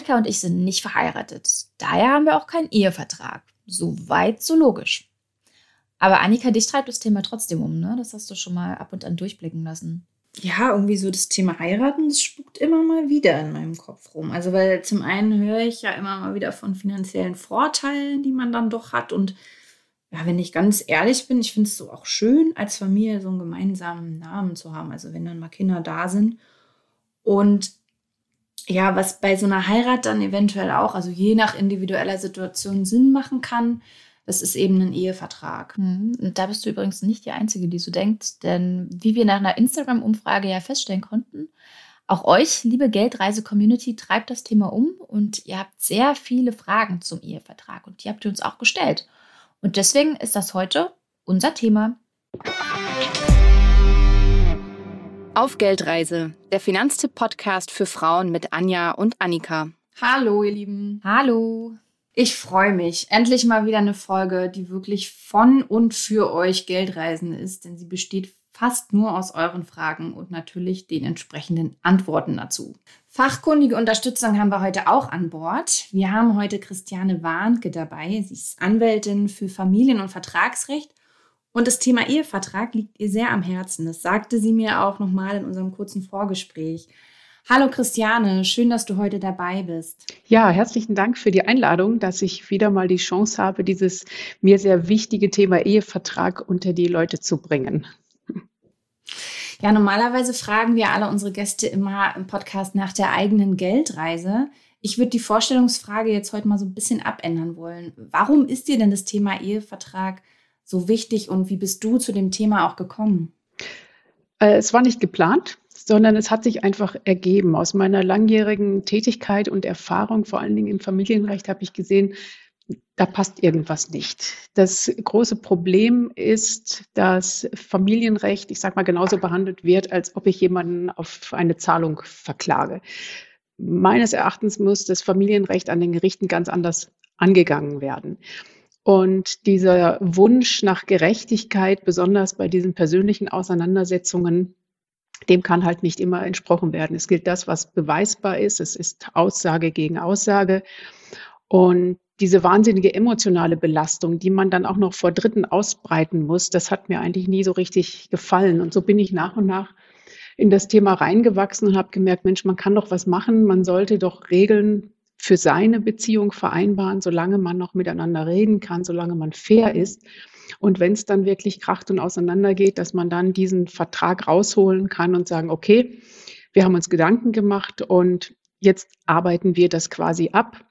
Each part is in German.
Annika und ich sind nicht verheiratet. Daher haben wir auch keinen Ehevertrag. So weit, so logisch. Aber Annika, dich treibt das Thema trotzdem um, ne? Das hast du schon mal ab und an durchblicken lassen. Ja, irgendwie so das Thema heiraten, das spukt immer mal wieder in meinem Kopf rum. Also, weil zum einen höre ich ja immer mal wieder von finanziellen Vorteilen, die man dann doch hat. Und ja, wenn ich ganz ehrlich bin, ich finde es so auch schön, als Familie so einen gemeinsamen Namen zu haben. Also, wenn dann mal Kinder da sind. Und ja, was bei so einer Heirat dann eventuell auch, also je nach individueller Situation Sinn machen kann, das ist eben ein Ehevertrag. Mhm. Und da bist du übrigens nicht die Einzige, die so denkt, denn wie wir nach einer Instagram-Umfrage ja feststellen konnten, auch euch, liebe Geldreise-Community, treibt das Thema um und ihr habt sehr viele Fragen zum Ehevertrag und die habt ihr uns auch gestellt. Und deswegen ist das heute unser Thema. Auf Geldreise, der Finanztipp-Podcast für Frauen mit Anja und Annika. Hallo, ihr Lieben. Hallo. Ich freue mich. Endlich mal wieder eine Folge, die wirklich von und für euch Geldreisen ist, denn sie besteht fast nur aus euren Fragen und natürlich den entsprechenden Antworten dazu. Fachkundige Unterstützung haben wir heute auch an Bord. Wir haben heute Christiane Warnke dabei. Sie ist Anwältin für Familien- und Vertragsrecht und das Thema Ehevertrag liegt ihr sehr am Herzen. Das sagte sie mir auch nochmal in unserem kurzen Vorgespräch. Hallo Christiane, schön, dass du heute dabei bist. Ja, herzlichen Dank für die Einladung, dass ich wieder mal die Chance habe, dieses mir sehr wichtige Thema Ehevertrag unter die Leute zu bringen. Ja, normalerweise fragen wir alle unsere Gäste immer im Podcast nach der eigenen Geldreise. Ich würde die Vorstellungsfrage jetzt heute mal so ein bisschen abändern wollen. Warum ist dir denn das Thema Ehevertrag so wichtig und wie bist du zu dem Thema auch gekommen? Äh, es war nicht geplant, sondern es hat sich einfach ergeben. Aus meiner langjährigen Tätigkeit und Erfahrung, vor allen Dingen im Familienrecht, habe ich gesehen, da passt irgendwas nicht. Das große Problem ist, dass Familienrecht, ich sage mal, genauso behandelt wird, als ob ich jemanden auf eine Zahlung verklage. Meines Erachtens muss das Familienrecht an den Gerichten ganz anders angegangen werden. Und dieser Wunsch nach Gerechtigkeit, besonders bei diesen persönlichen Auseinandersetzungen, dem kann halt nicht immer entsprochen werden. Es gilt das, was beweisbar ist. Es ist Aussage gegen Aussage. Und diese wahnsinnige emotionale Belastung, die man dann auch noch vor Dritten ausbreiten muss, das hat mir eigentlich nie so richtig gefallen. Und so bin ich nach und nach in das Thema reingewachsen und habe gemerkt, Mensch, man kann doch was machen. Man sollte doch Regeln für seine Beziehung vereinbaren, solange man noch miteinander reden kann, solange man fair ist. Und wenn es dann wirklich kracht und auseinandergeht, dass man dann diesen Vertrag rausholen kann und sagen, okay, wir haben uns Gedanken gemacht und jetzt arbeiten wir das quasi ab.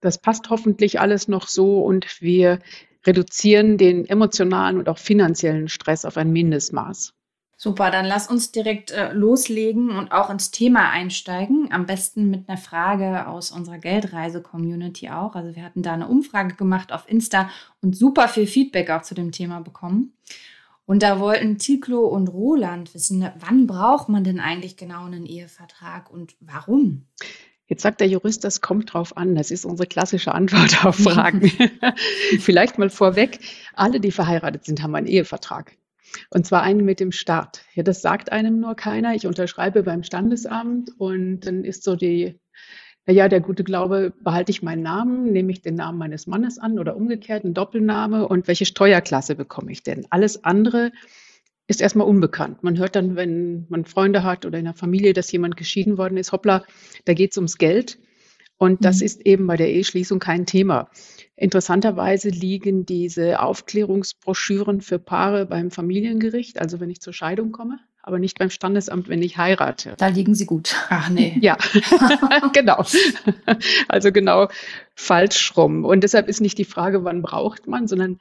Das passt hoffentlich alles noch so und wir reduzieren den emotionalen und auch finanziellen Stress auf ein Mindestmaß. Super, dann lass uns direkt äh, loslegen und auch ins Thema einsteigen. Am besten mit einer Frage aus unserer Geldreise-Community auch. Also wir hatten da eine Umfrage gemacht auf Insta und super viel Feedback auch zu dem Thema bekommen. Und da wollten Tiklo und Roland wissen, wann braucht man denn eigentlich genau einen Ehevertrag und warum? Jetzt sagt der Jurist, das kommt drauf an. Das ist unsere klassische Antwort auf Fragen. Vielleicht mal vorweg, alle, die verheiratet sind, haben einen Ehevertrag. Und zwar einen mit dem Staat. Ja, das sagt einem nur keiner. Ich unterschreibe beim Standesamt und dann ist so die, naja, der gute Glaube, behalte ich meinen Namen, nehme ich den Namen meines Mannes an oder umgekehrt, ein Doppelname und welche Steuerklasse bekomme ich denn? Alles andere ist erstmal unbekannt. Man hört dann, wenn man Freunde hat oder in der Familie, dass jemand geschieden worden ist, hoppla, da geht es ums Geld. Und das mhm. ist eben bei der Eheschließung kein Thema. Interessanterweise liegen diese Aufklärungsbroschüren für Paare beim Familiengericht, also wenn ich zur Scheidung komme, aber nicht beim Standesamt, wenn ich heirate. Da liegen sie gut. Ach nee. Ja, genau. Also genau falsch rum. Und deshalb ist nicht die Frage, wann braucht man, sondern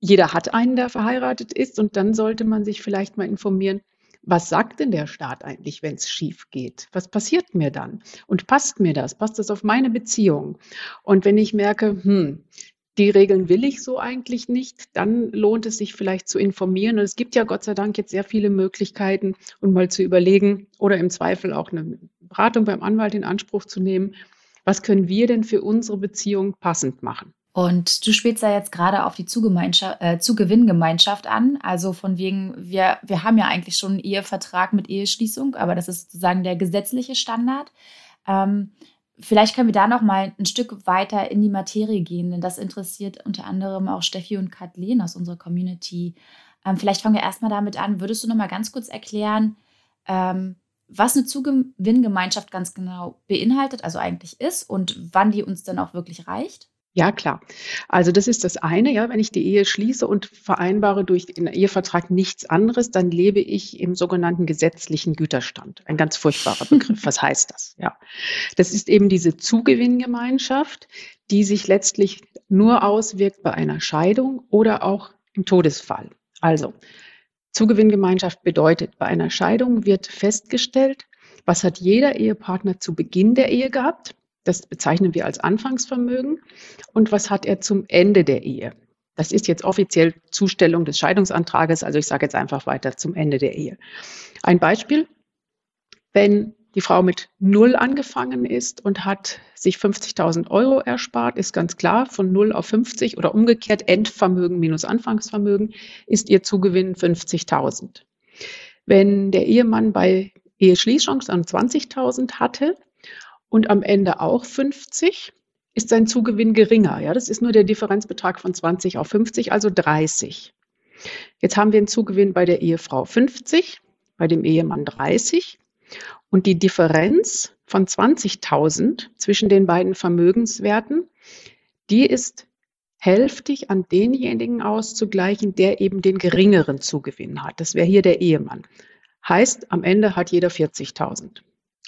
jeder hat einen, der verheiratet ist. Und dann sollte man sich vielleicht mal informieren, was sagt denn der Staat eigentlich, wenn es schief geht? Was passiert mir dann? Und passt mir das? Passt das auf meine Beziehung? Und wenn ich merke, hm, die Regeln will ich so eigentlich nicht, dann lohnt es sich vielleicht zu informieren. Und es gibt ja Gott sei Dank jetzt sehr viele Möglichkeiten, um mal zu überlegen oder im Zweifel auch eine Beratung beim Anwalt in Anspruch zu nehmen. Was können wir denn für unsere Beziehung passend machen? Und du spielst da jetzt gerade auf die äh, Zugewinngemeinschaft an. Also von wegen, wir, wir haben ja eigentlich schon einen Ehevertrag mit Eheschließung, aber das ist sozusagen der gesetzliche Standard. Ähm, vielleicht können wir da noch mal ein Stück weiter in die Materie gehen, denn das interessiert unter anderem auch Steffi und Kathleen aus unserer Community. Ähm, vielleicht fangen wir erstmal damit an. Würdest du noch mal ganz kurz erklären, ähm, was eine Zugewinngemeinschaft ganz genau beinhaltet, also eigentlich ist und wann die uns dann auch wirklich reicht? Ja, klar. Also das ist das eine, ja, wenn ich die Ehe schließe und vereinbare durch den Ehevertrag nichts anderes, dann lebe ich im sogenannten gesetzlichen Güterstand. Ein ganz furchtbarer Begriff. Was heißt das? Ja. Das ist eben diese Zugewinngemeinschaft, die sich letztlich nur auswirkt bei einer Scheidung oder auch im Todesfall. Also, Zugewinngemeinschaft bedeutet, bei einer Scheidung wird festgestellt, was hat jeder Ehepartner zu Beginn der Ehe gehabt das bezeichnen wir als Anfangsvermögen. Und was hat er zum Ende der Ehe? Das ist jetzt offiziell Zustellung des Scheidungsantrages, also ich sage jetzt einfach weiter zum Ende der Ehe. Ein Beispiel, wenn die Frau mit Null angefangen ist und hat sich 50.000 Euro erspart, ist ganz klar, von Null auf 50 oder umgekehrt Endvermögen minus Anfangsvermögen ist ihr Zugewinn 50.000. Wenn der Ehemann bei Eheschließung dann 20.000 hatte und am Ende auch 50, ist sein Zugewinn geringer. Ja, das ist nur der Differenzbetrag von 20 auf 50, also 30. Jetzt haben wir einen Zugewinn bei der Ehefrau 50, bei dem Ehemann 30. Und die Differenz von 20.000 zwischen den beiden Vermögenswerten, die ist hälftig an denjenigen auszugleichen, der eben den geringeren Zugewinn hat. Das wäre hier der Ehemann. Heißt, am Ende hat jeder 40.000.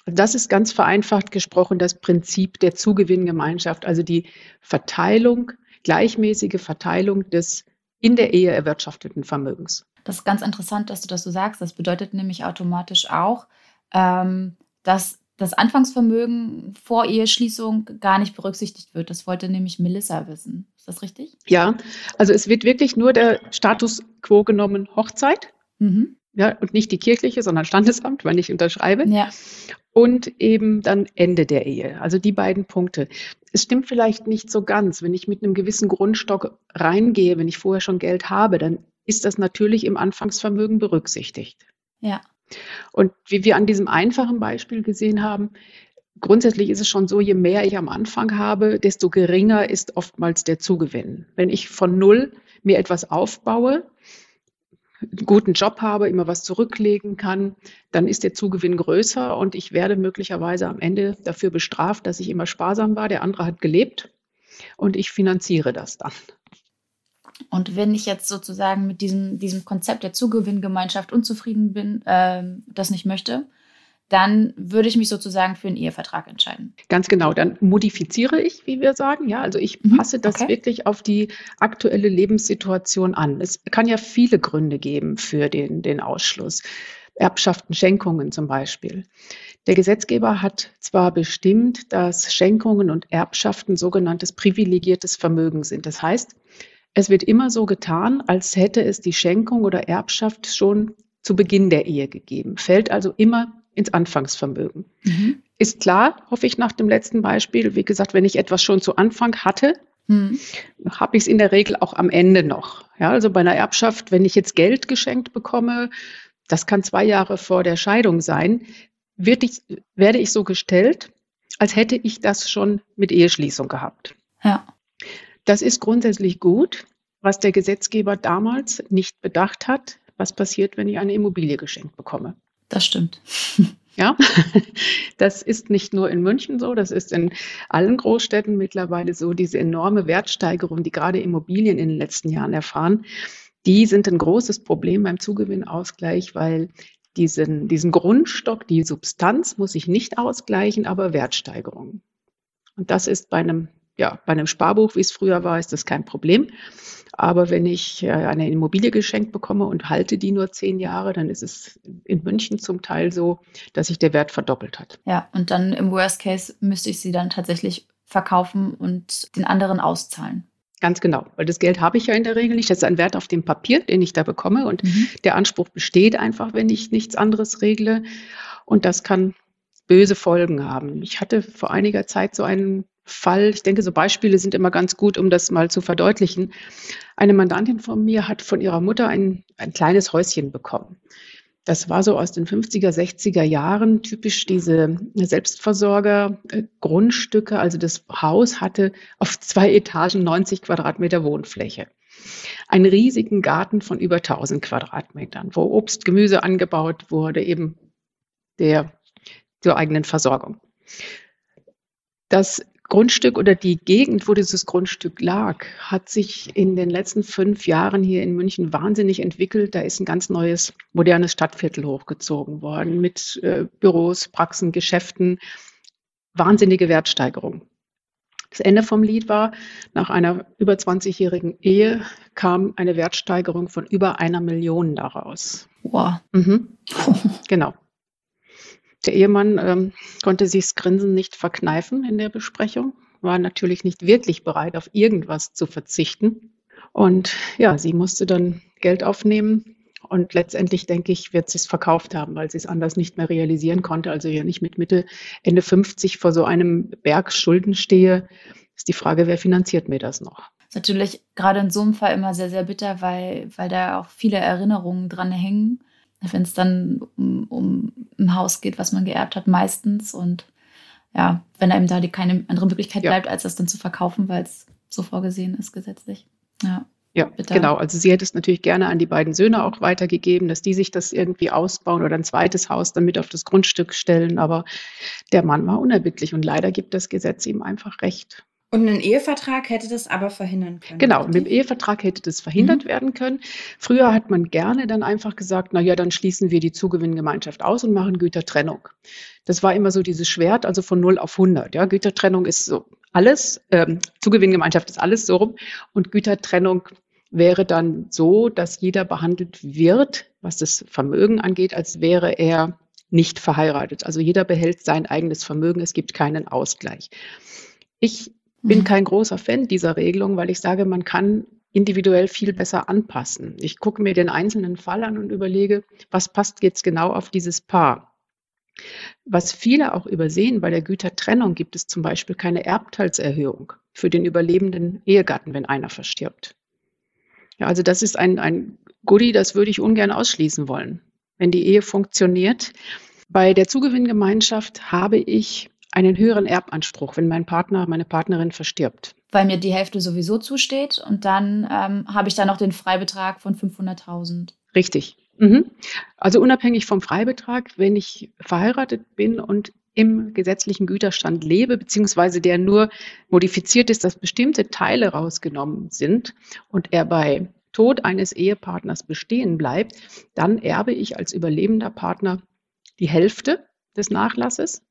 Das ist ganz vereinfacht gesprochen das Prinzip der Zugewinngemeinschaft, also die Verteilung, gleichmäßige Verteilung des in der Ehe erwirtschafteten Vermögens. Das ist ganz interessant, dass du das so sagst. Das bedeutet nämlich automatisch auch, ähm, dass das Anfangsvermögen vor Eheschließung gar nicht berücksichtigt wird. Das wollte nämlich Melissa wissen. Ist das richtig? Ja, also es wird wirklich nur der Status quo genommen Hochzeit. Mhm. Ja, und nicht die kirchliche, sondern Standesamt, wenn ich unterschreibe. Ja und eben dann Ende der Ehe. Also die beiden Punkte. Es stimmt vielleicht nicht so ganz. Wenn ich mit einem gewissen Grundstock reingehe, wenn ich vorher schon Geld habe, dann ist das natürlich im Anfangsvermögen berücksichtigt. Ja. Und wie wir an diesem einfachen Beispiel gesehen haben, grundsätzlich ist es schon so, je mehr ich am Anfang habe, desto geringer ist oftmals der Zugewinn. Wenn ich von null mir etwas aufbaue, einen guten Job habe, immer was zurücklegen kann, dann ist der Zugewinn größer und ich werde möglicherweise am Ende dafür bestraft, dass ich immer sparsam war. Der andere hat gelebt und ich finanziere das dann. Und wenn ich jetzt sozusagen mit diesem, diesem Konzept der Zugewinngemeinschaft unzufrieden bin, äh, das nicht möchte, dann würde ich mich sozusagen für einen Ehevertrag entscheiden. Ganz genau, dann modifiziere ich, wie wir sagen. Ja, also ich mhm, passe das okay. wirklich auf die aktuelle Lebenssituation an. Es kann ja viele Gründe geben für den, den Ausschluss. Erbschaften, Schenkungen zum Beispiel. Der Gesetzgeber hat zwar bestimmt, dass Schenkungen und Erbschaften sogenanntes privilegiertes Vermögen sind. Das heißt, es wird immer so getan, als hätte es die Schenkung oder Erbschaft schon zu Beginn der Ehe gegeben, fällt also immer ins Anfangsvermögen. Mhm. Ist klar, hoffe ich nach dem letzten Beispiel. Wie gesagt, wenn ich etwas schon zu Anfang hatte, mhm. habe ich es in der Regel auch am Ende noch. Ja, also bei einer Erbschaft, wenn ich jetzt Geld geschenkt bekomme, das kann zwei Jahre vor der Scheidung sein, ich, werde ich so gestellt, als hätte ich das schon mit Eheschließung gehabt. Ja. Das ist grundsätzlich gut. Was der Gesetzgeber damals nicht bedacht hat, was passiert, wenn ich eine Immobilie geschenkt bekomme. Das stimmt. Ja, das ist nicht nur in München so, das ist in allen Großstädten mittlerweile so. Diese enorme Wertsteigerung, die gerade Immobilien in den letzten Jahren erfahren, die sind ein großes Problem beim Zugewinnausgleich, weil diesen, diesen Grundstock, die Substanz muss ich nicht ausgleichen, aber Wertsteigerung. Und das ist bei einem, ja, bei einem Sparbuch, wie es früher war, ist das kein Problem. Aber wenn ich äh, eine Immobilie geschenkt bekomme und halte die nur zehn Jahre, dann ist es in München zum Teil so, dass sich der Wert verdoppelt hat. Ja, und dann im Worst Case müsste ich sie dann tatsächlich verkaufen und den anderen auszahlen. Ganz genau, weil das Geld habe ich ja in der Regel nicht. Das ist ein Wert auf dem Papier, den ich da bekomme. Und mhm. der Anspruch besteht einfach, wenn ich nichts anderes regle. Und das kann böse Folgen haben. Ich hatte vor einiger Zeit so einen Fall, ich denke, so Beispiele sind immer ganz gut, um das mal zu verdeutlichen. Eine Mandantin von mir hat von ihrer Mutter ein, ein kleines Häuschen bekommen. das war so aus den 50er, 60er Jahren typisch diese Selbstversorger-Grundstücke. Also das Haus hatte auf zwei Etagen 90 Quadratmeter Wohnfläche. Einen riesigen Garten von über 1000 Quadratmetern, wo Obst, Gemüse angebaut wurde, eben der, zur eigenen Versorgung. Das Grundstück oder die Gegend, wo dieses Grundstück lag, hat sich in den letzten fünf Jahren hier in München wahnsinnig entwickelt. Da ist ein ganz neues, modernes Stadtviertel hochgezogen worden mit äh, Büros, Praxen, Geschäften. Wahnsinnige Wertsteigerung. Das Ende vom Lied war, nach einer über 20-jährigen Ehe kam eine Wertsteigerung von über einer Million daraus. Wow. Mhm. genau. Der Ehemann ähm, konnte sich das Grinsen nicht verkneifen in der Besprechung, war natürlich nicht wirklich bereit, auf irgendwas zu verzichten. Und ja, sie musste dann Geld aufnehmen. Und letztendlich, denke ich, wird sie es verkauft haben, weil sie es anders nicht mehr realisieren konnte. Also ja nicht mit Mitte, Ende 50 vor so einem Berg Schulden stehe, ist die Frage, wer finanziert mir das noch? ist natürlich gerade in so einem Fall immer sehr, sehr bitter, weil, weil da auch viele Erinnerungen dran hängen wenn es dann um, um ein Haus geht, was man geerbt hat, meistens. Und ja, wenn einem da die keine andere Möglichkeit ja. bleibt, als das dann zu verkaufen, weil es so vorgesehen ist gesetzlich. Ja. Ja, Bitte. genau. Also sie hätte es natürlich gerne an die beiden Söhne auch weitergegeben, dass die sich das irgendwie ausbauen oder ein zweites Haus dann mit auf das Grundstück stellen. Aber der Mann war unerbittlich und leider gibt das Gesetz ihm einfach recht. Und ein Ehevertrag hätte das aber verhindern können. Genau, mit dem Ehevertrag hätte das verhindert mhm. werden können. Früher hat man gerne dann einfach gesagt, na ja, dann schließen wir die Zugewinngemeinschaft aus und machen Gütertrennung. Das war immer so dieses Schwert, also von 0 auf 100. Ja, Gütertrennung ist so alles, ähm, Zugewinngemeinschaft ist alles so rum und Gütertrennung wäre dann so, dass jeder behandelt wird, was das Vermögen angeht, als wäre er nicht verheiratet. Also jeder behält sein eigenes Vermögen, es gibt keinen Ausgleich. Ich bin mhm. kein großer Fan dieser Regelung, weil ich sage, man kann individuell viel besser anpassen. Ich gucke mir den einzelnen Fall an und überlege, was passt jetzt genau auf dieses Paar. Was viele auch übersehen, bei der Gütertrennung gibt es zum Beispiel keine Erbteilserhöhung für den überlebenden Ehegatten, wenn einer verstirbt. Ja, also das ist ein, ein Goodie, das würde ich ungern ausschließen wollen, wenn die Ehe funktioniert. Bei der Zugewinngemeinschaft habe ich einen höheren Erbanspruch, wenn mein Partner, meine Partnerin verstirbt. Weil mir die Hälfte sowieso zusteht und dann ähm, habe ich da noch den Freibetrag von 500.000. Richtig. Mhm. Also unabhängig vom Freibetrag, wenn ich verheiratet bin und im gesetzlichen Güterstand lebe, beziehungsweise der nur modifiziert ist, dass bestimmte Teile rausgenommen sind und er bei Tod eines Ehepartners bestehen bleibt, dann erbe ich als überlebender Partner die Hälfte des Nachlasses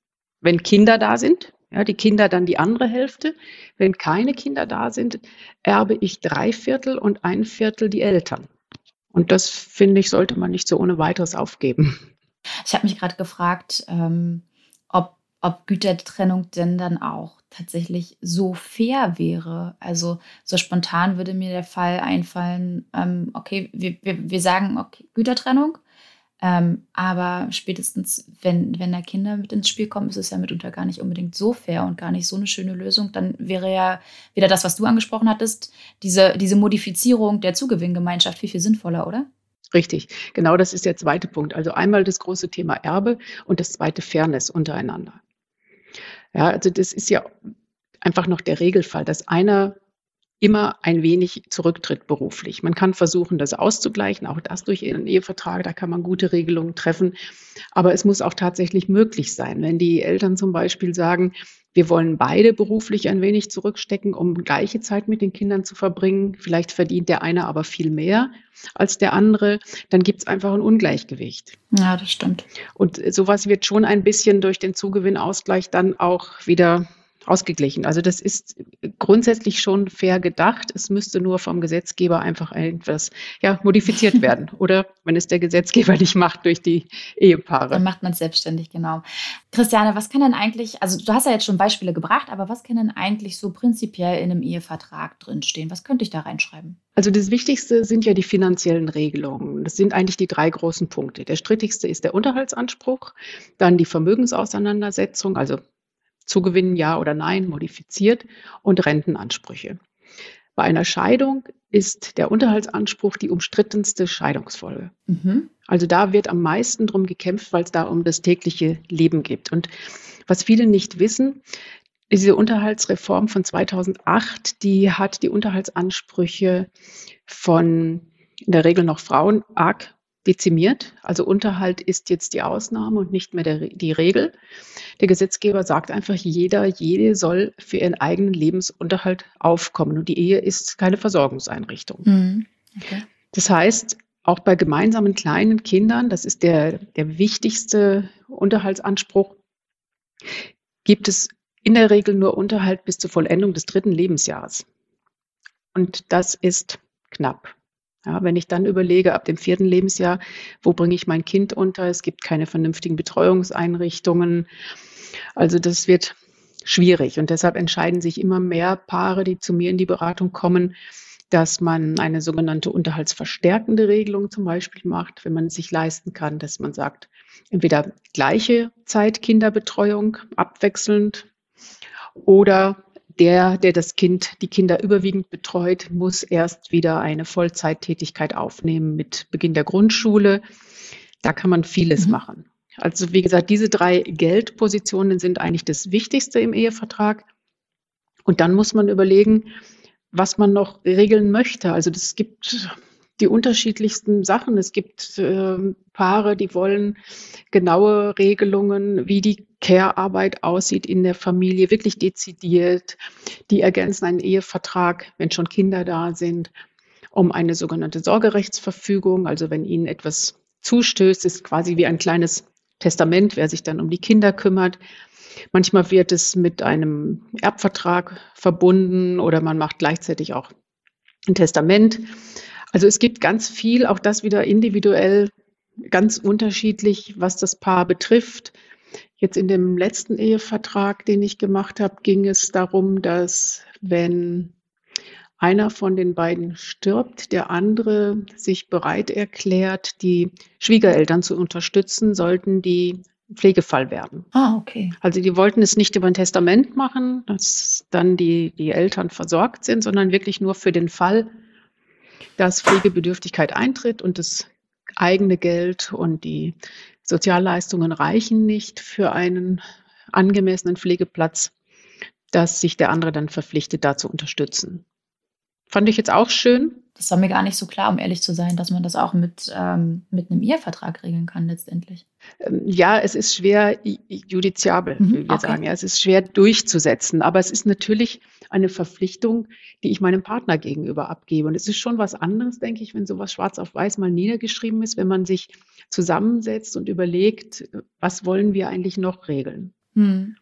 wenn Kinder da sind, ja, die Kinder dann die andere Hälfte. Wenn keine Kinder da sind, erbe ich drei Viertel und ein Viertel die Eltern. Und das, finde ich, sollte man nicht so ohne weiteres aufgeben. Ich habe mich gerade gefragt, ähm, ob, ob Gütertrennung denn dann auch tatsächlich so fair wäre. Also so spontan würde mir der Fall einfallen, ähm, okay, wir, wir, wir sagen okay, Gütertrennung ähm, aber spätestens, wenn, wenn da Kinder mit ins Spiel kommen, ist es ja mitunter gar nicht unbedingt so fair und gar nicht so eine schöne Lösung. Dann wäre ja wieder das, was du angesprochen hattest, diese, diese Modifizierung der Zugewinngemeinschaft viel, viel sinnvoller, oder? Richtig, genau das ist der zweite Punkt. Also einmal das große Thema Erbe und das zweite Fairness untereinander. Ja, also das ist ja einfach noch der Regelfall, dass einer immer ein wenig zurücktritt beruflich. Man kann versuchen, das auszugleichen, auch das durch einen Ehevertrag, da kann man gute Regelungen treffen. Aber es muss auch tatsächlich möglich sein. Wenn die Eltern zum Beispiel sagen, wir wollen beide beruflich ein wenig zurückstecken, um gleiche Zeit mit den Kindern zu verbringen. Vielleicht verdient der eine aber viel mehr als der andere. Dann gibt es einfach ein Ungleichgewicht. Ja, das stimmt. Und sowas wird schon ein bisschen durch den Zugewinnausgleich dann auch wieder ausgeglichen. Also das ist grundsätzlich schon fair gedacht. Es müsste nur vom Gesetzgeber einfach etwas ja, modifiziert werden. Oder wenn es der Gesetzgeber nicht macht durch die Ehepaare. Dann macht man es selbstständig, genau. Christiane, was kann denn eigentlich, also du hast ja jetzt schon Beispiele gebracht, aber was kann denn eigentlich so prinzipiell in einem Ehevertrag drinstehen? Was könnte ich da reinschreiben? Also das Wichtigste sind ja die finanziellen Regelungen. Das sind eigentlich die drei großen Punkte. Der strittigste ist der Unterhaltsanspruch, dann die Vermögensauseinandersetzung, also Zugewinn ja oder nein, modifiziert und Rentenansprüche. Bei einer Scheidung ist der Unterhaltsanspruch die umstrittenste Scheidungsfolge. Mhm. Also da wird am meisten drum gekämpft, weil es da um das tägliche Leben geht. Und was viele nicht wissen, diese Unterhaltsreform von 2008, die hat die Unterhaltsansprüche von in der Regel noch Frauen arg dezimiert. Also Unterhalt ist jetzt die Ausnahme und nicht mehr der, die Regel. Der Gesetzgeber sagt einfach, jeder, jede soll für ihren eigenen Lebensunterhalt aufkommen. Und die Ehe ist keine Versorgungseinrichtung. Mhm. Okay. Das heißt, auch bei gemeinsamen kleinen Kindern, das ist der, der wichtigste Unterhaltsanspruch, gibt es in der Regel nur Unterhalt bis zur Vollendung des dritten Lebensjahres. Und das ist knapp. Ja, wenn ich dann überlege, ab dem vierten Lebensjahr, wo bringe ich mein Kind unter? Es gibt keine vernünftigen Betreuungseinrichtungen. Also das wird schwierig. Und deshalb entscheiden sich immer mehr Paare, die zu mir in die Beratung kommen, dass man eine sogenannte unterhaltsverstärkende Regelung zum Beispiel macht, wenn man es sich leisten kann, dass man sagt, entweder gleiche Zeit Kinderbetreuung abwechselnd oder der, der das Kind, die Kinder überwiegend betreut, muss erst wieder eine Vollzeittätigkeit aufnehmen mit Beginn der Grundschule. Da kann man vieles mhm. machen. Also wie gesagt, diese drei Geldpositionen sind eigentlich das Wichtigste im Ehevertrag. Und dann muss man überlegen, was man noch regeln möchte. Also es gibt die unterschiedlichsten Sachen. Es gibt äh, Paare, die wollen genaue Regelungen, wie die Care-Arbeit aussieht in der Familie, wirklich dezidiert. Die ergänzen einen Ehevertrag, wenn schon Kinder da sind, um eine sogenannte Sorgerechtsverfügung. Also wenn ihnen etwas zustößt, ist quasi wie ein kleines Testament, wer sich dann um die Kinder kümmert. Manchmal wird es mit einem Erbvertrag verbunden oder man macht gleichzeitig auch ein Testament. Also es gibt ganz viel, auch das wieder individuell, ganz unterschiedlich, was das Paar betrifft. Jetzt in dem letzten Ehevertrag, den ich gemacht habe, ging es darum, dass wenn einer von den beiden stirbt, der andere sich bereit erklärt, die Schwiegereltern zu unterstützen, sollten die Pflegefall werden. Ah, okay. Also die wollten es nicht über ein Testament machen, dass dann die, die Eltern versorgt sind, sondern wirklich nur für den Fall, dass Pflegebedürftigkeit eintritt und das eigene Geld und die Sozialleistungen reichen nicht für einen angemessenen Pflegeplatz, dass sich der andere dann verpflichtet, da zu unterstützen. Fand ich jetzt auch schön. Das war mir gar nicht so klar, um ehrlich zu sein, dass man das auch mit, ähm, mit einem Ehevertrag regeln kann letztendlich. Ähm, ja, es ist schwer judiziabel, mhm, wie wir okay. sagen. Ja, es ist schwer durchzusetzen. Aber es ist natürlich eine Verpflichtung, die ich meinem Partner gegenüber abgebe. Und es ist schon was anderes, denke ich, wenn sowas schwarz auf weiß mal niedergeschrieben ist, wenn man sich zusammensetzt und überlegt, was wollen wir eigentlich noch regeln. Mhm.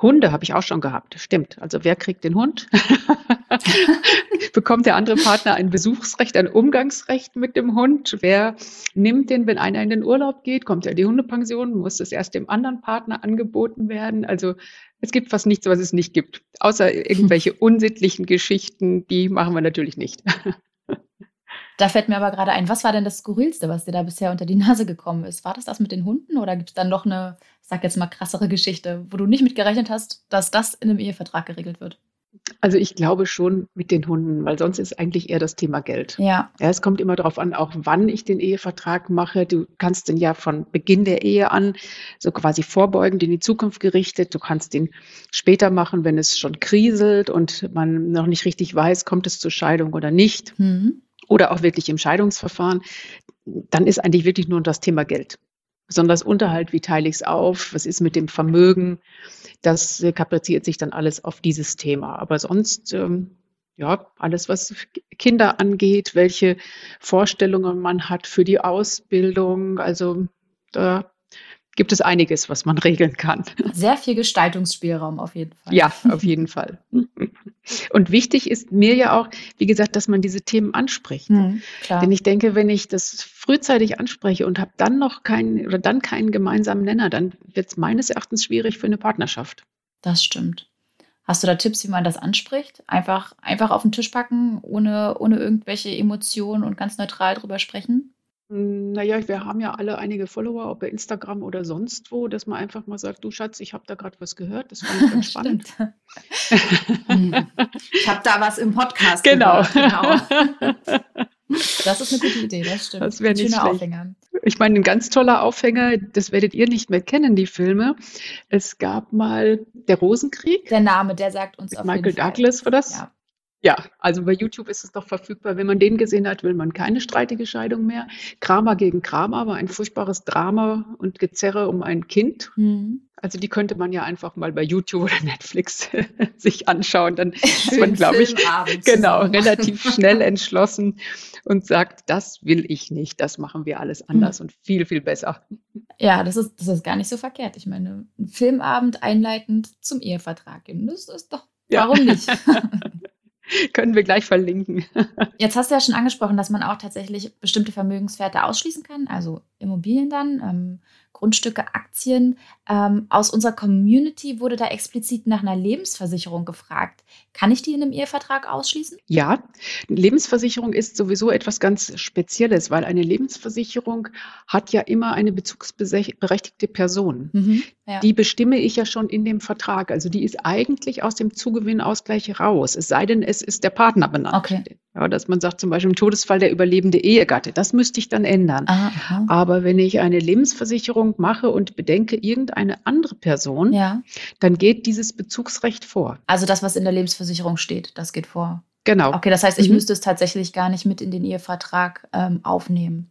Hunde habe ich auch schon gehabt, stimmt. Also wer kriegt den Hund? Bekommt der andere Partner ein Besuchsrecht, ein Umgangsrecht mit dem Hund? Wer nimmt den, wenn einer in den Urlaub geht? Kommt er in die Hundepension? Muss das erst dem anderen Partner angeboten werden? Also es gibt fast nichts, was es nicht gibt. Außer irgendwelche unsittlichen Geschichten, die machen wir natürlich nicht. Da fällt mir aber gerade ein, was war denn das Skurrilste, was dir da bisher unter die Nase gekommen ist? War das das mit den Hunden oder gibt es dann noch eine, ich sag jetzt mal, krassere Geschichte, wo du nicht mit gerechnet hast, dass das in einem Ehevertrag geregelt wird? Also ich glaube schon mit den Hunden, weil sonst ist eigentlich eher das Thema Geld. Ja. ja. Es kommt immer darauf an, auch wann ich den Ehevertrag mache. Du kannst den ja von Beginn der Ehe an so quasi vorbeugend in die Zukunft gerichtet. Du kannst den später machen, wenn es schon kriselt und man noch nicht richtig weiß, kommt es zur Scheidung oder nicht. Mhm oder auch wirklich im Scheidungsverfahren, dann ist eigentlich wirklich nur das Thema Geld. Besonders Unterhalt, wie teile ich es auf, was ist mit dem Vermögen, das kapriziert sich dann alles auf dieses Thema. Aber sonst, ähm, ja, alles, was Kinder angeht, welche Vorstellungen man hat für die Ausbildung, also da gibt es einiges, was man regeln kann. Sehr viel Gestaltungsspielraum auf jeden Fall. Ja, auf jeden Fall. Und wichtig ist mir ja auch, wie gesagt, dass man diese Themen anspricht. Mhm, Denn ich denke, wenn ich das frühzeitig anspreche und habe dann noch keinen oder dann keinen gemeinsamen Nenner, dann wird es meines Erachtens schwierig für eine Partnerschaft. Das stimmt. Hast du da Tipps, wie man das anspricht? Einfach, einfach auf den Tisch packen, ohne, ohne irgendwelche Emotionen und ganz neutral drüber sprechen? Hm, naja, wir haben ja alle einige Follower, ob bei Instagram oder sonst wo, dass man einfach mal sagt: „Du Schatz, ich habe da gerade was gehört, das fand ich ganz spannend.“ Stimmt. Mhm. Ich habe da was im Podcast genau. gehört. Genau. Das ist eine gute Idee, das stimmt. Das wäre Ein nicht schlecht. Aufhänger. Ich meine, ein ganz toller Aufhänger, das werdet ihr nicht mehr kennen, die Filme. Es gab mal Der Rosenkrieg. Der Name, der sagt uns auf Michael jeden Fall. Douglas war das? Ja. Ja, also bei YouTube ist es noch verfügbar. Wenn man den gesehen hat, will man keine streitige Scheidung mehr. Kramer gegen Kramer war ein furchtbares Drama und Gezerre um ein Kind. Mhm. Also die könnte man ja einfach mal bei YouTube oder Netflix sich anschauen. Dann ist man, glaube ich, genau, relativ schnell entschlossen und sagt, das will ich nicht, das machen wir alles anders und viel, viel besser. Ja, das ist, das ist gar nicht so verkehrt. Ich meine, ein Filmabend einleitend zum Ehevertrag. eben, Das ist doch, Ja. warum nicht? Können wir gleich verlinken. Jetzt hast du ja schon angesprochen, dass man auch tatsächlich bestimmte Vermögenswerte ausschließen kann, also Immobilien dann, ähm, Grundstücke, Aktien. Ähm, aus unserer Community wurde da explizit nach einer Lebensversicherung gefragt. Kann ich die in einem Ehevertrag ausschließen? Ja, Lebensversicherung ist sowieso etwas ganz Spezielles, weil eine Lebensversicherung hat ja immer eine bezugsberechtigte Person. Mhm. Ja. Die bestimme ich ja schon in dem Vertrag. Also die ist eigentlich aus dem Zugewinnausgleich raus. Es sei denn, es ist der Partner benannt. Okay. Ja, dass man sagt, zum Beispiel im Todesfall der überlebende Ehegatte. Das müsste ich dann ändern. Ah, aha. Aber wenn ich eine Lebensversicherung mache und bedenke irgendeine andere Person, Ja, dann geht dieses Bezugsrecht vor. also das, was in der Lebensversicherung steht, das geht vor. Genau, Okay, das heißt, ich Mhm. müsste es tatsächlich gar nicht mit in den Ehevertrag ähm, aufnehmen.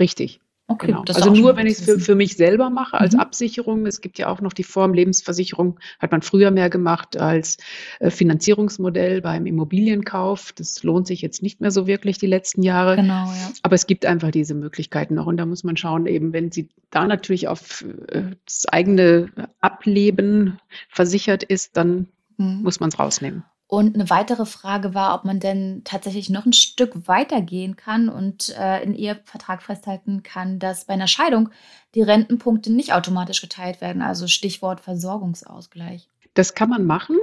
richtig. Okay, Genau. Also nur, wenn ich es für, für mich selber mache, als Mhm. Absicherung. Es gibt ja auch noch die Form Lebensversicherung, hat man früher mehr gemacht als äh, Finanzierungsmodell beim Immobilienkauf. Das lohnt sich jetzt nicht mehr so wirklich die letzten Jahre. Genau, ja. Aber es gibt einfach diese Möglichkeiten noch. Und da muss man schauen, eben, wenn sie da natürlich auf äh, das eigene Ableben versichert ist, dann Mhm. muss man es rausnehmen. Und eine weitere Frage war, ob man denn tatsächlich noch ein Stück weitergehen kann und äh, in Ehevertrag festhalten kann, dass bei einer Scheidung die Rentenpunkte nicht automatisch geteilt werden. Also Stichwort Versorgungsausgleich. Das kann man machen.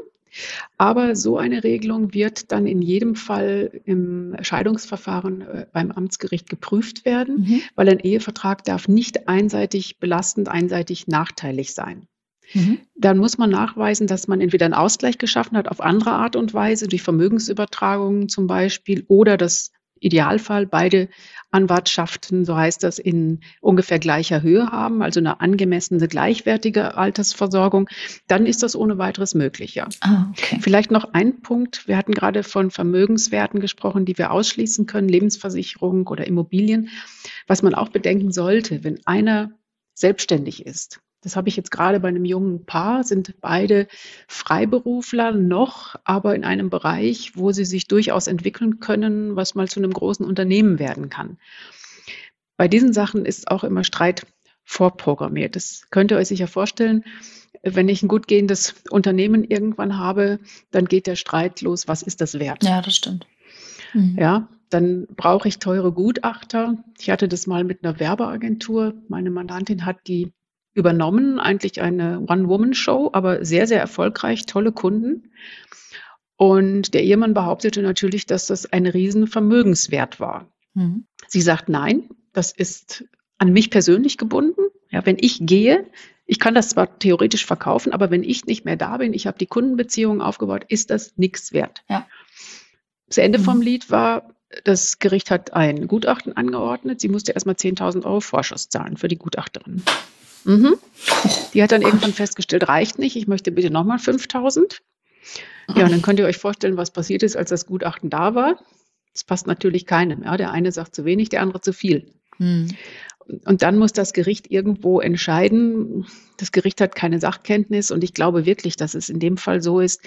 Aber so eine Regelung wird dann in jedem Fall im Scheidungsverfahren äh, beim Amtsgericht geprüft werden, Mhm. weil ein Ehevertrag darf nicht einseitig belastend, einseitig nachteilig sein. Mhm. Dann muss man nachweisen, dass man entweder einen Ausgleich geschaffen hat auf andere Art und Weise, durch Vermögensübertragungen zum Beispiel, oder das Idealfall beide Anwartschaften, so heißt das, in ungefähr gleicher Höhe haben, also eine angemessene, gleichwertige Altersversorgung, dann ist das ohne weiteres möglich, ja. Ah, okay. Vielleicht noch ein Punkt. Wir hatten gerade von Vermögenswerten gesprochen, die wir ausschließen können, Lebensversicherung oder Immobilien. Was man auch bedenken sollte, wenn einer selbstständig ist. Das habe ich jetzt gerade bei einem jungen Paar, sind beide Freiberufler noch, aber in einem Bereich, wo sie sich durchaus entwickeln können, was mal zu einem großen Unternehmen werden kann. Bei diesen Sachen ist auch immer Streit vorprogrammiert. Das könnt ihr euch sicher vorstellen. Wenn ich ein gut gehendes Unternehmen irgendwann habe, dann geht der Streit los, was ist das wert? Ja, das stimmt. Mhm. Ja, dann brauche ich teure Gutachter. Ich hatte das mal mit einer Werbeagentur. Meine Mandantin hat die übernommen, eigentlich eine One-Woman-Show, aber sehr, sehr erfolgreich, tolle Kunden. Und der Ehemann behauptete natürlich, dass das ein Riesenvermögenswert war. Mhm. Sie sagt, nein, das ist an mich persönlich gebunden. Ja, wenn ich gehe, ich kann das zwar theoretisch verkaufen, aber wenn ich nicht mehr da bin, ich habe die Kundenbeziehungen aufgebaut, ist das nichts wert. Ja. Das Ende Mhm. vom Lied war, das Gericht hat ein Gutachten angeordnet. Sie musste erstmal 10.000 Euro Vorschuss zahlen für die Gutachterin. Mhm. Die hat dann irgendwann festgestellt, reicht nicht, ich möchte bitte nochmal 5.000. Ja, und dann könnt ihr euch vorstellen, was passiert ist, als das Gutachten da war. Das passt natürlich keinem. Ja. Der eine sagt zu wenig, der andere zu viel. Mhm. Und dann muss das Gericht irgendwo entscheiden. Das Gericht hat keine Sachkenntnis und ich glaube wirklich, dass es in dem Fall so ist,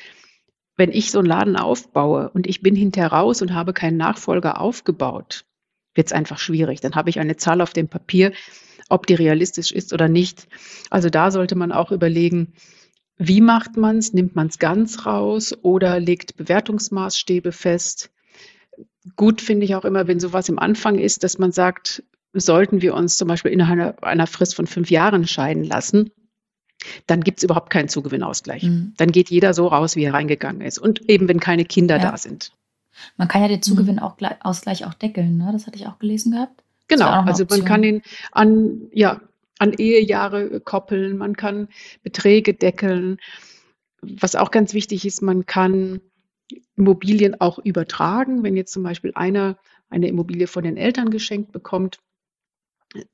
wenn ich so einen Laden aufbaue und ich bin hinterher raus und habe keinen Nachfolger aufgebaut, wird es einfach schwierig. Dann habe ich eine Zahl auf dem Papier, ob die realistisch ist oder nicht. Also da sollte man auch überlegen, wie macht man es? Nimmt man es ganz raus oder legt Bewertungsmaßstäbe fest? Gut finde ich auch immer, wenn sowas im Anfang ist, dass man sagt, sollten wir uns zum Beispiel innerhalb einer Frist von fünf Jahren scheiden lassen, dann gibt es überhaupt keinen Zugewinnausgleich. Mhm. Dann geht jeder so raus, wie er reingegangen ist. Und eben, wenn keine Kinder Ja. da sind. Man kann ja den Zugewinnausgleich auch deckeln, ne? Das hatte ich auch gelesen gehabt. Genau, also man kann ihn an, ja, an Ehejahre koppeln, man kann Beträge deckeln. Was auch ganz wichtig ist, man kann Immobilien auch übertragen. Wenn jetzt zum Beispiel einer eine Immobilie von den Eltern geschenkt bekommt,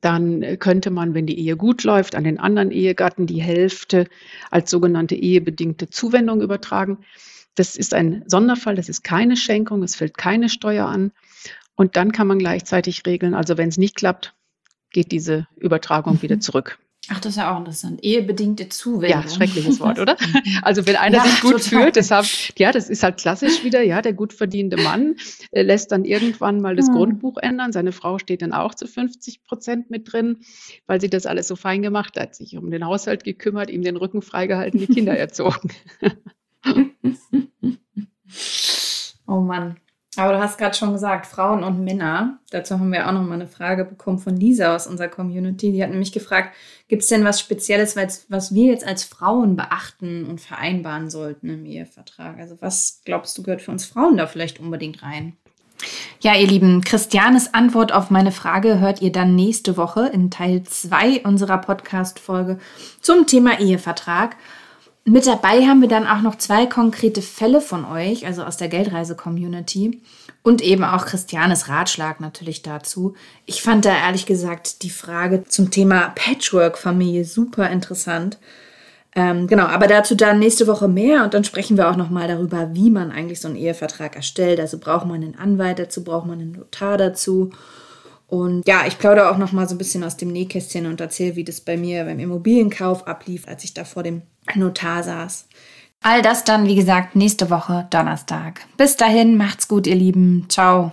dann könnte man, wenn die Ehe gut läuft, an den anderen Ehegatten die Hälfte als sogenannte ehebedingte Zuwendung übertragen. Das ist ein Sonderfall, das ist keine Schenkung, es fällt keine Steuer an. Und dann kann man gleichzeitig regeln, also wenn es nicht klappt, geht diese Übertragung wieder zurück. Ach, das ist ja auch interessant. Ehebedingte Zuwendung. Ja, schreckliches Wort, oder? Also wenn einer ja, sich gut total. fühlt, deshalb, ja, das ist halt klassisch wieder, ja, der gut verdienende Mann äh, lässt dann irgendwann mal das hm. Grundbuch ändern. Seine Frau steht dann auch zu 50 Prozent mit drin, weil sie das alles so fein gemacht hat, sich um den Haushalt gekümmert, ihm den Rücken freigehalten, die Kinder erzogen. oh Mann. Aber du hast gerade schon gesagt, Frauen und Männer. Dazu haben wir auch noch mal eine Frage bekommen von Lisa aus unserer Community. Die hat nämlich gefragt, gibt es denn was Spezielles, was wir jetzt als Frauen beachten und vereinbaren sollten im Ehevertrag? Also was glaubst du gehört für uns Frauen da vielleicht unbedingt rein? Ja, ihr Lieben, Christianes Antwort auf meine Frage hört ihr dann nächste Woche in Teil 2 unserer Podcast-Folge zum Thema Ehevertrag. Mit dabei haben wir dann auch noch zwei konkrete Fälle von euch, also aus der Geldreise-Community und eben auch Christianes Ratschlag natürlich dazu. Ich fand da ehrlich gesagt die Frage zum Thema Patchwork-Familie super interessant. Ähm, genau, aber dazu dann nächste Woche mehr und dann sprechen wir auch nochmal darüber, wie man eigentlich so einen Ehevertrag erstellt. Also braucht man einen Anwalt dazu, braucht man einen Notar dazu. Und ja, ich plaudere auch nochmal so ein bisschen aus dem Nähkästchen und erzähle, wie das bei mir beim Immobilienkauf ablief, als ich da vor dem Notar saß. All das dann, wie gesagt, nächste Woche Donnerstag. Bis dahin, macht's gut, ihr Lieben. Ciao.